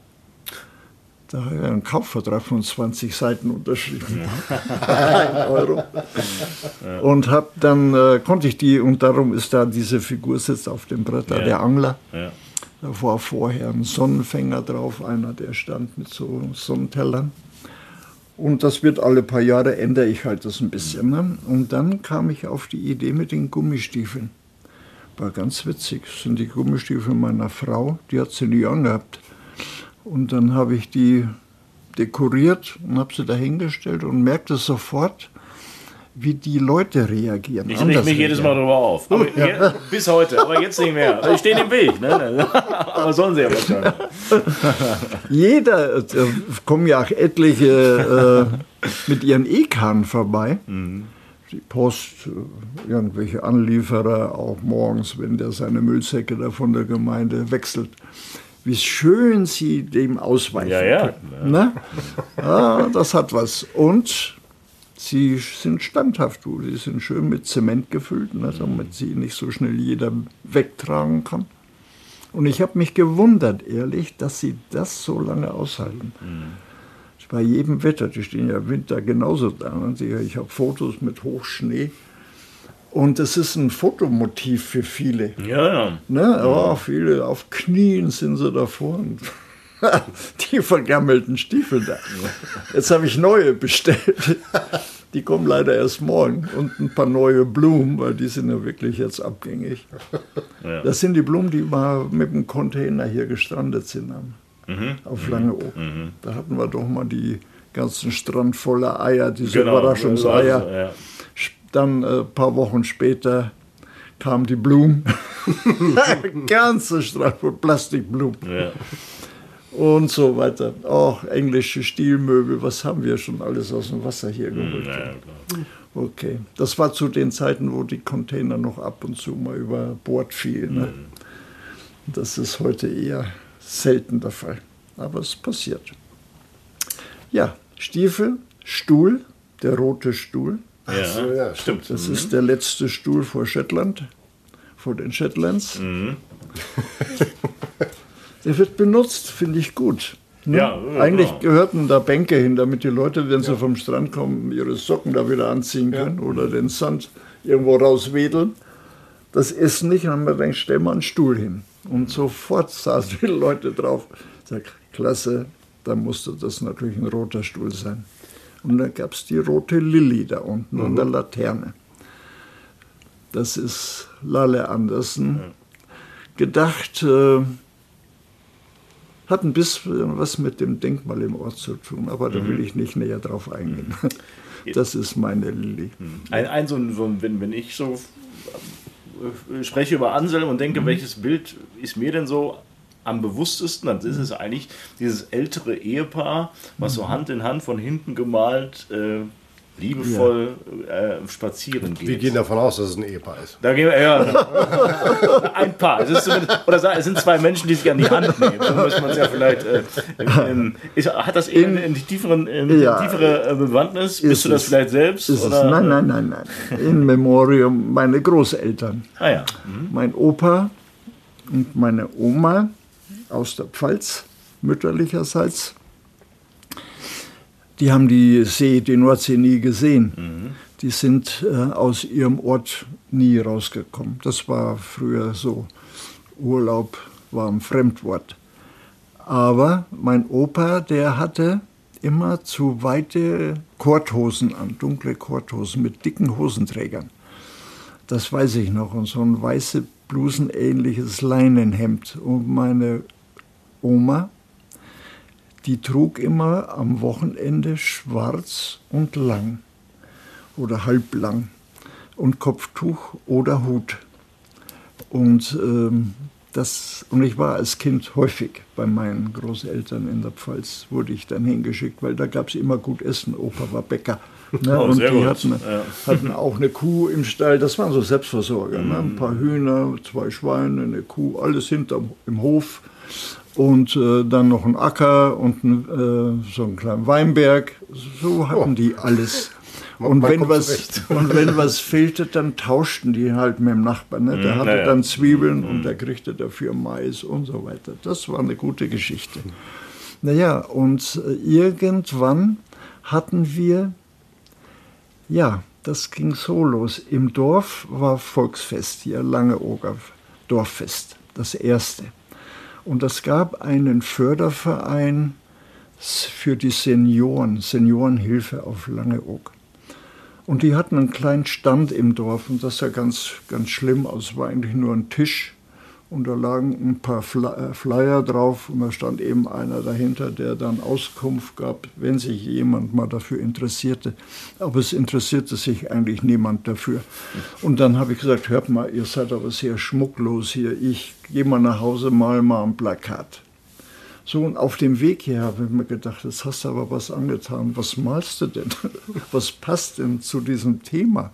Da habe ich einen Kaufvertrag von 20 Seiten unterschrieben. 1 Euro. Und hab dann äh, konnte ich die, und darum ist da diese Figur sitzt auf dem Brett, da Ja. der Angler. Ja. Da war vorher ein Sonnenfänger drauf, einer, der stand mit so Sonnentellern. Und das wird alle paar Jahre, ändere ich halt das ein bisschen. Ne? Und dann kam ich auf die Idee mit den Gummistiefeln. War ganz witzig. Das sind die Gummistiefel meiner Frau, die hat sie nie angehabt. Und dann habe ich die dekoriert und habe sie dahingestellt und merkte sofort, wie die Leute reagieren. Ich reg mich jedes Mal darüber auf. Aber je, bis heute, aber jetzt nicht mehr. Also ich stehe im Weg. Ne? aber sollen sie ja wahrscheinlich. Jeder, äh, kommen ja auch etliche äh, mit ihren E-Kahn vorbei. Die Post, äh, irgendwelche Anlieferer, auch morgens, wenn der seine Müllsäcke da von der Gemeinde wechselt. Wie schön sie dem ausweichen Ja, ja. können. Ne? Ja, das hat was. Und sie sind standhaft, du. Sie sind schön mit Zement gefüllt, ne, damit sie nicht so schnell jeder wegtragen kann. Und ich habe mich gewundert, ehrlich, dass sie das so lange aushalten. Bei jedem Wetter, die stehen ja im Winter genauso da. Ne? Ich habe Fotos mit Hochschnee. Und es ist ein Fotomotiv für viele. Ja, ja. Ne? Oh, viele auf Knien sind sie davor. Und die vergammelten Stiefel da. Jetzt habe ich neue bestellt. Die kommen leider erst morgen. Und ein paar neue Blumen, weil die sind ja wirklich jetzt abgängig. Ja. Das sind die Blumen, die mal mit dem Container hier gestrandet sind am, auf Langeoog. Da hatten wir doch mal die ganzen Strand voller Eier, diese Überraschungseier. Also, ja. Dann ein äh, paar Wochen später kamen die Blumen. Ganze Strand voll Plastikblumen Ja. Und so weiter. Auch englische Stilmöbel, was haben wir schon alles aus dem Wasser hier geholt. Ja, klar. Okay, das war zu den Zeiten, wo die Container noch ab und zu mal über Bord fielen. Ne? Mhm. Das ist heute eher selten der Fall, aber es passiert. Ja, Stiefel, Stuhl, der rote Stuhl. Ja, so, ja stimmt. Das mhm. ist der letzte Stuhl vor Shetland, vor den Shetlands. Mhm. der wird benutzt, finde ich gut. Ne? Ja, Eigentlich genau. gehörten da Bänke hin, damit die Leute, wenn sie vom Strand kommen, ihre Socken da wieder anziehen können ja. oder den Sand irgendwo rauswedeln. Das Essen nicht, dann haben wir gedacht, stell mal einen Stuhl hin. Und sofort saßen die Leute drauf. Ich sag, klasse, da musste das natürlich ein roter Stuhl sein. Und dann gab es die rote Lilly da unten mhm. an der Laterne. Das ist Lalle Andersen. Ja. Gedacht, äh, hat ein bisschen was mit dem Denkmal im Ort zu tun, aber da will mhm. ich nicht näher drauf eingehen. Mhm. Das ist meine Lilly. Mhm. Ein, ein so, ein, so ein, wenn, wenn ich so äh, spreche über Anselm und denke, mhm. welches Bild ist mir denn so am bewusstesten, dann ist es eigentlich dieses ältere Ehepaar, was so Hand in Hand von hinten gemalt äh, liebevoll ja. äh, spazieren geht. Wir gehen davon aus, dass es ein Ehepaar ist. Da gehen wir, ja. ein Paar. Es ist oder es sind zwei Menschen, die sich an die Hand nehmen. So muss man es ja vielleicht. Äh, ähm, ist, hat das in, in die tieferen, in ja, tiefere äh, Bewandtnis? Bist du das vielleicht selbst? Oder? Nein, nein, nein, nein. In Memoriam meine Großeltern. Ah ja. Mhm. Mein Opa und meine Oma aus der Pfalz, mütterlicherseits die haben die See, die Nordsee nie gesehen. Mhm. Die sind äh, aus ihrem Ort nie rausgekommen. Das war früher so. Urlaub war ein Fremdwort. Aber mein Opa, der hatte immer zu weite Korthosen an, dunkle Korthosen mit dicken Hosenträgern. Das weiß ich noch. Und so ein weiße blusenähnliches Leinenhemd. Und meine Oma, die trug immer am Wochenende schwarz und lang oder halblang und Kopftuch oder Hut. Und, ähm, das, und ich war als Kind häufig bei meinen Großeltern in der Pfalz, wurde ich dann hingeschickt, weil da gab es immer gut Essen. Opa war Bäcker. Ne? Oh, und die hatten, ja. hatten, auch eine Kuh im Stall, das waren so Selbstversorger. Ne? Ein paar Hühner, zwei Schweine, eine Kuh, alles hinterm im Hof und äh, dann noch ein Acker und ein, äh, so einen kleinen Weinberg. So hatten oh. die alles. Und wenn, was, und wenn was fehlte, dann tauschten die halt mit dem Nachbarn. Ne? Der mhm, hatte dann Zwiebeln mhm. und der kriegte dafür Mais und so weiter. Das war eine gute Geschichte. Naja, und äh, irgendwann hatten wir, ja, das ging so los. Im Dorf war Volksfest hier, Langeoger Dorffest, das erste. Und es gab einen Förderverein für die Senioren, Seniorenhilfe auf Langeoog. Und die hatten einen kleinen Stand im Dorf und das sah ganz, ganz schlimm aus. War eigentlich nur ein Tisch und da lagen ein paar äh, Flyer drauf und da stand eben einer dahinter, der dann Auskunft gab, wenn sich jemand mal dafür interessierte. Aber es interessierte sich eigentlich niemand dafür. Und dann habe ich gesagt, hört mal, ihr seid aber sehr schmucklos hier. Ich gehe mal nach Hause, mal mal ein Plakat. So, und auf dem Weg hier habe ich mir gedacht, jetzt hast du aber was angetan. Was malst du denn? Was passt denn zu diesem Thema?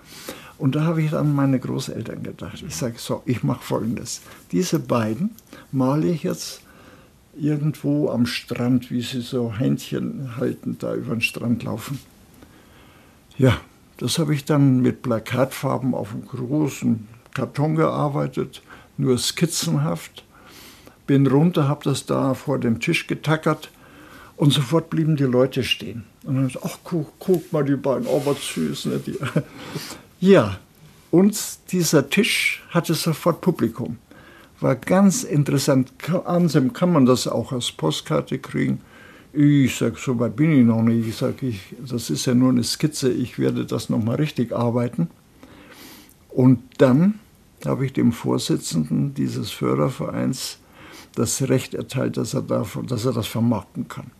Und da habe ich an meine Großeltern gedacht. Ich sage, so, ich mache Folgendes. Diese beiden male ich jetzt irgendwo am Strand, wie sie so Händchen haltend da über den Strand laufen. Ja, das habe ich dann mit Plakatfarben auf einem großen Karton gearbeitet, nur skizzenhaft. Bin runter, habe das da vor dem Tisch getackert und sofort blieben die Leute stehen. Und dann, ach, guck, guck mal die beiden, oh, was süß. Ne? Die, ja, und dieser Tisch hatte sofort Publikum. War ganz interessant. Ansem kann man das auch als Postkarte kriegen. Ich sage, so weit bin ich noch nicht. Ich sage, das ist ja nur eine Skizze. Ich werde das nochmal richtig arbeiten. Und dann habe ich dem Vorsitzenden dieses Fördervereins das Recht erteilt, dass er, davon, dass er das vermarkten kann.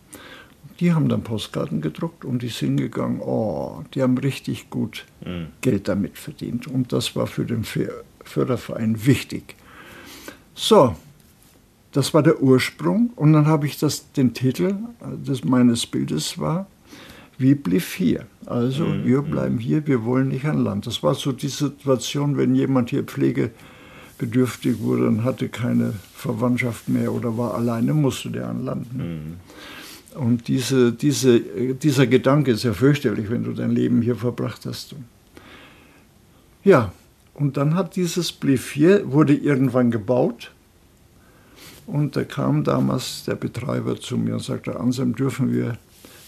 Die haben dann Postkarten gedruckt und die sind gegangen, oh, die haben richtig gut mhm. Geld damit verdient. Und das war für den Förderverein wichtig. So, das war der Ursprung. Und dann habe ich das, den Titel des, meines Bildes war, wie blieb hier? Also mhm. wir bleiben hier, wir wollen nicht an Land. Das war so die Situation, wenn jemand hier pflegebedürftig wurde und hatte keine Verwandtschaft mehr oder war alleine, musste der an Land. Ne? Mhm. Und diese, diese, dieser Gedanke ist ja fürchterlich, wenn du dein Leben hier verbracht hast. Ja, und dann hat dieses Bliff hier, wurde irgendwann gebaut. Und da kam damals der Betreiber zu mir und sagte, Anselm, dürfen wir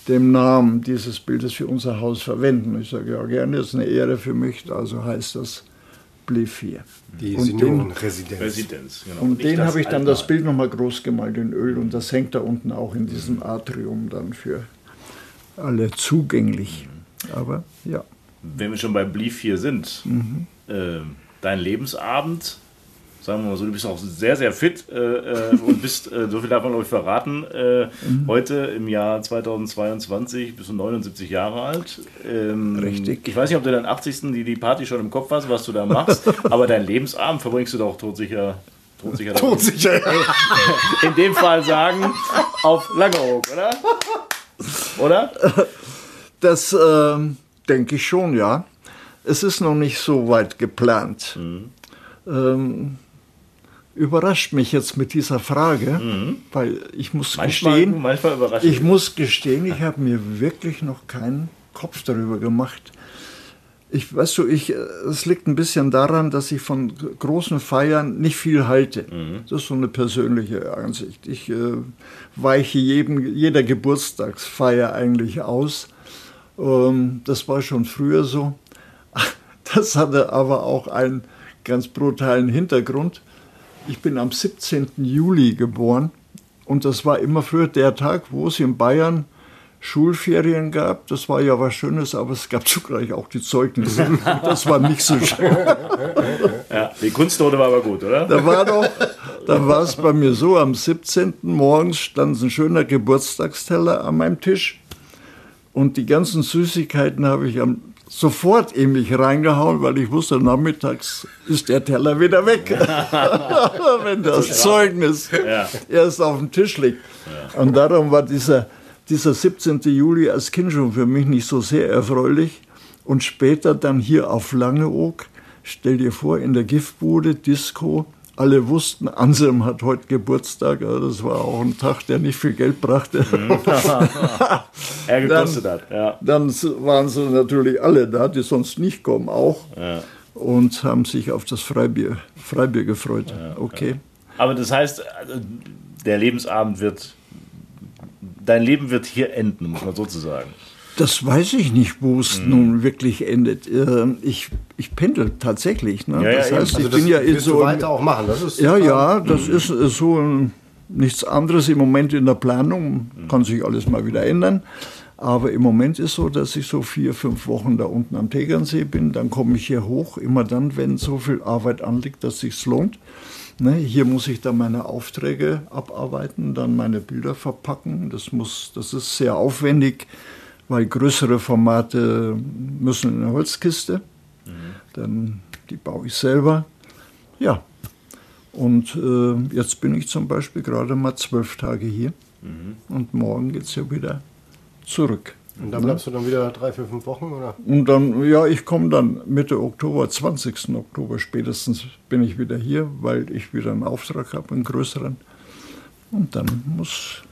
dem Namen dieses Bildes für unser Haus verwenden. Ich sage, ja gerne, ist eine Ehre für mich, also heißt das Bliff hier. Die Seniorenresidenz. Residenz, genau. Und den habe ich dann das Bild nochmal groß gemalt in Öl und das hängt da unten auch in diesem Atrium dann für alle zugänglich. Aber ja. Wenn wir schon bei Blief hier sind, mhm. äh, dein Lebensabend sagen wir mal so, du bist auch sehr, sehr fit äh, äh und bist, äh, so viel darf man euch verraten, äh, mhm. heute im Jahr 2022 bist du 79 Jahre alt. Ähm, Richtig. Ich weiß nicht, ob du deinen 80. Die, die Party schon im Kopf hast, was du da machst, aber dein Lebensabend verbringst du doch todsicher. Todsicher. Todsicher. In dem Fall sagen, auf Langeoog, oder? Oder? Das ähm, denke ich schon, ja. Es ist noch nicht so weit geplant. Mhm. Ähm, überrascht mich jetzt mit dieser Frage, mhm. weil ich muss manchmal, gestehen, manchmal ich muss gestehen, ich habe mir wirklich noch keinen Kopf darüber gemacht. Ich weißt du, ich, es liegt ein bisschen daran, dass ich von großen Feiern nicht viel halte. Mhm. Das ist so eine persönliche Ansicht. Ich äh, weiche jedem, jeder Geburtstagsfeier eigentlich aus. Ähm, das war schon früher so. Das hatte aber auch einen ganz brutalen Hintergrund. Ich bin am 17. Juli geboren und das war immer früher der Tag, wo es in Bayern Schulferien gab. Das war ja was Schönes, aber es gab zugleich auch die Zeugnisse. Das war nicht so schön. Ja, die Kunstnote war aber gut, oder? Da war doch, da war es bei mir so, am 17. morgens stand ein schöner Geburtstagsteller an meinem Tisch und die ganzen Süßigkeiten habe ich am sofort in mich reingehauen, weil ich wusste, nachmittags ist der Teller wieder weg. Wenn das Zeugnis ja. erst auf dem Tisch liegt. Ja. Und darum war dieser, dieser 17. Juli als Kind schon für mich nicht so sehr erfreulich. Und später dann hier auf Langeoog, stell dir vor, in der Giftbude, Disco, alle wussten, Anselm hat heute Geburtstag. Das war auch ein Tag, der nicht viel Geld brachte. Er gekostet dann, hat, ja. Dann waren sie natürlich alle da, die sonst nicht kommen, auch. Ja. Und haben sich auf das Freibier, Freibier gefreut. Ja, okay. Aber das heißt, also, der Lebensabend wird, dein Leben wird hier enden, muss man sozusagen. Das weiß ich nicht, wo es mhm. nun wirklich endet. Ähm, ich, ich pendel tatsächlich. Ne? Ja, das ja, heißt, also ich bin ja in so. weiter auch machen. Das ist ja, ja, das mhm. ist so ein, nichts anderes im Moment in der Planung. Kann sich alles mal wieder ändern. Aber im Moment ist so, dass ich so vier, fünf Wochen da unten am Tegernsee bin. Dann komme ich hier hoch, immer dann, wenn so viel Arbeit anliegt, dass sich's lohnt. Ne, hier muss ich dann meine Aufträge abarbeiten, dann meine Bilder verpacken. Das, muss, das ist sehr aufwendig weil größere Formate müssen in eine Holzkiste. Mhm. Dann die baue ich selber. Ja. Und äh, jetzt bin ich zum Beispiel gerade mal zwölf Tage hier. Mhm. Und morgen geht es ja wieder zurück. Und dann bleibst du dann wieder drei, vier, fünf Wochen, oder? Und dann, ja, ich komme dann Mitte Oktober, 20. Oktober spätestens bin ich wieder hier, weil ich wieder einen Auftrag habe, einen größeren. Und dann muss,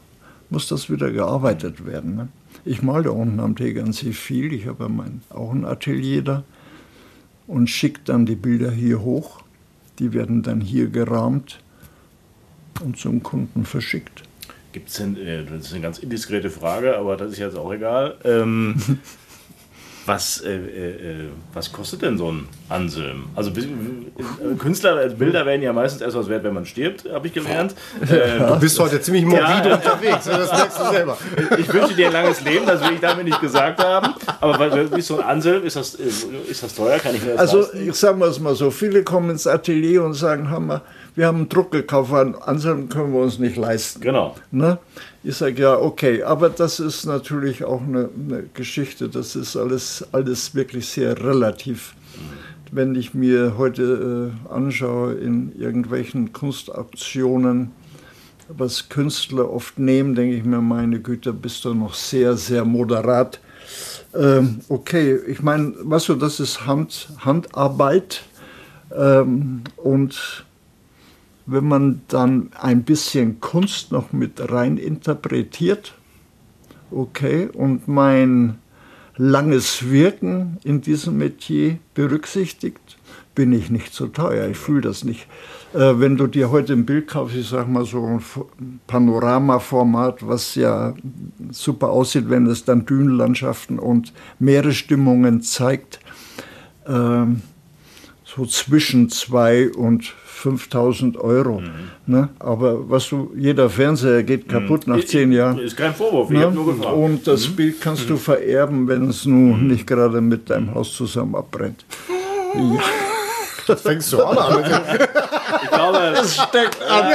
muss das wieder gearbeitet werden. Ne? Ich male da unten am Tegernsee viel. Ich habe mein, auch ein Atelier da und schicke dann die Bilder hier hoch. Die werden dann hier gerahmt und zum Kunden verschickt. Gibt es denn, äh, das ist eine ganz indiskrete Frage, aber das ist jetzt auch egal. Ähm, Was, äh, äh, was kostet denn so ein Anselm? Also Künstlerbilder werden ja meistens erst was wert, wenn man stirbt, habe ich gelernt. Äh, du bist heute ziemlich morbide ja, unterwegs, das merkst du selber. Ich wünsche dir ein langes Leben, das will ich damit nicht gesagt haben. Aber wie so ein Anselm, ist das, äh, ist das teuer? Kann ich mir das Also leisten? ich sage mal es mal so, viele kommen ins Atelier und sagen, Hammer, wir haben einen Druck gekauft, einen Anselm können wir uns nicht leisten. Genau. Ne? Ich sage ja, okay, aber das ist natürlich auch eine, eine, Geschichte, das ist alles, alles wirklich sehr relativ. Wenn ich mir heute äh, anschaue in irgendwelchen Kunstaktionen, was Künstler oft nehmen, denke ich mir, meine Güte, bist du noch sehr, sehr moderat. Ähm, okay, ich meine, weißt du, das ist Hand, Handarbeit ähm, und wenn man dann ein bisschen Kunst noch mit rein interpretiert, okay, und mein langes Wirken in diesem Metier berücksichtigt, bin ich nicht so teuer. Ich fühle das nicht. Äh, wenn du dir heute ein Bild kaufst, ich sag mal so ein Panoramaformat, was ja super aussieht, wenn es dann Dünenlandschaften und Meeresstimmungen zeigt, äh, so zwischen zwei und 5000 Euro. Mhm. Ne? Aber was du, jeder Fernseher geht mhm. kaputt mhm. nach zehn Jahren. Ist kein Vorwurf, ich ne? habe nur gefragt. Und das mhm. Bild kannst du mhm. vererben, wenn es nun mhm. nicht gerade mit deinem Haus zusammen abbrennt. Ja. Das fängst du an. Ich glaube, es steckt an.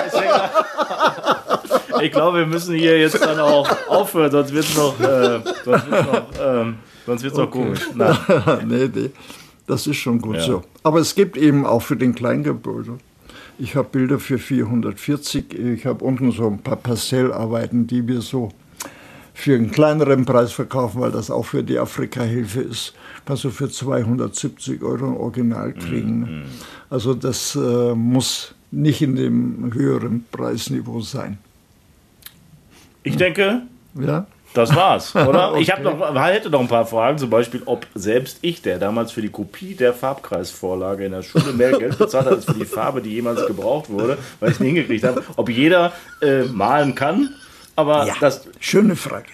Ich glaube, wir müssen hier jetzt dann auch aufhören, sonst wird es noch, äh, sonst wird's noch, ähm, sonst wird's okay. noch komisch. Nein. nee, nee. Das ist schon gut ja. so. Aber es gibt eben auch für den Kleingebäude. Ich habe Bilder für 440. Ich habe unten so ein paar Pastellarbeiten, die wir so für einen kleineren Preis verkaufen, weil das auch für die Afrika-Hilfe ist. Kannst du für 270 Euro ein Original kriegen. Ne? Mhm. Also das äh, muss nicht in dem höheren Preisniveau sein. Ich denke, ja? Das war's, oder? okay. Ich habe noch, hätte noch ein paar Fragen, zum Beispiel, ob selbst ich, der damals für die Kopie der Farbkreisvorlage in der Schule mehr Geld bezahlt hat als für die Farbe, die jemals gebraucht wurde, weil ich es nicht hingekriegt habe, ob jeder äh, malen kann. Aber ja, das. Schöne Frage.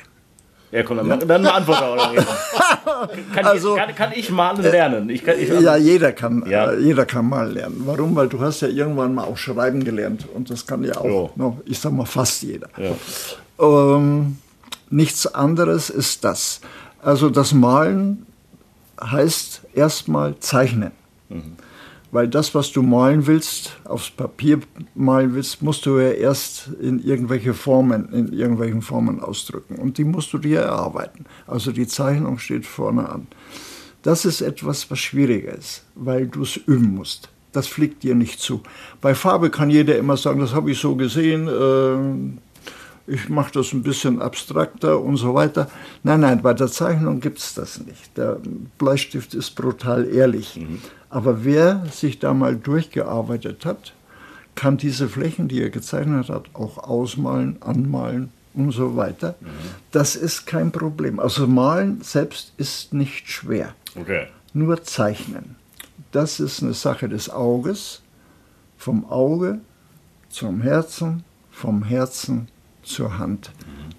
Ja, komm, dann, dann antworte auch kann, also, ich, kann, kann, ich malen lernen? Ich kann, ich, ja, jeder kann, ja. Äh, jeder kann malen lernen. Warum? Weil du hast ja irgendwann mal auch schreiben gelernt und das kann ja auch, noch, ich sag mal, fast jeder. Ja. Ähm, Nichts anderes ist das. Also das Malen heißt erstmal zeichnen. Mhm. Weil das, was du malen willst, aufs Papier malen willst, musst du ja erst in irgendwelche Formen, in irgendwelchen Formen ausdrücken. Und die musst du dir erarbeiten. Also die Zeichnung steht vorne an. Das ist etwas, was schwieriger ist, weil du es üben musst. Das fliegt dir nicht zu. Bei Farbe kann jeder immer sagen, das habe ich so gesehen, äh, ich mache das ein bisschen abstrakter und so weiter. Nein, nein, bei der Zeichnung gibt es das nicht. Der Bleistift ist brutal ehrlich. Mhm. Aber wer sich da mal durchgearbeitet hat, kann diese Flächen, die er gezeichnet hat, auch ausmalen, anmalen und so weiter. Mhm. Das ist kein Problem. Also malen selbst ist nicht schwer. Okay. Nur zeichnen. Das ist eine Sache des Auges, vom Auge zum Herzen, vom Herzen zur Hand.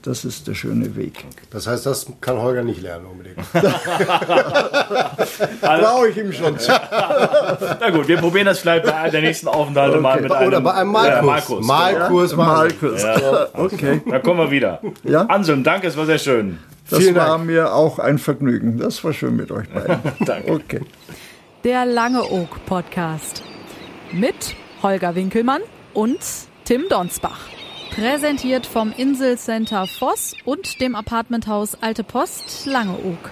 Das ist der schöne Weg. Das heißt, das kann Holger nicht lernen unbedingt. Brauche ich ihm schon zu. Na gut, wir probieren das vielleicht bei der nächsten Aufenthalt okay. mal mit einem... Oder bei einem Malkurs. Ja, Malkurs. Malkurs. Ja. Okay. Da kommen wir wieder. Ja? Anselm, danke, es war sehr schön. Das Vielen war Dank. mir auch ein Vergnügen. Das war schön mit euch beiden. danke. Okay. Der Lange Oak Podcast. Mit Holger Winkelmann und Tim Donsbach. Präsentiert vom Inselcenter Voss und dem Apartmenthaus Alte Post Langeoog.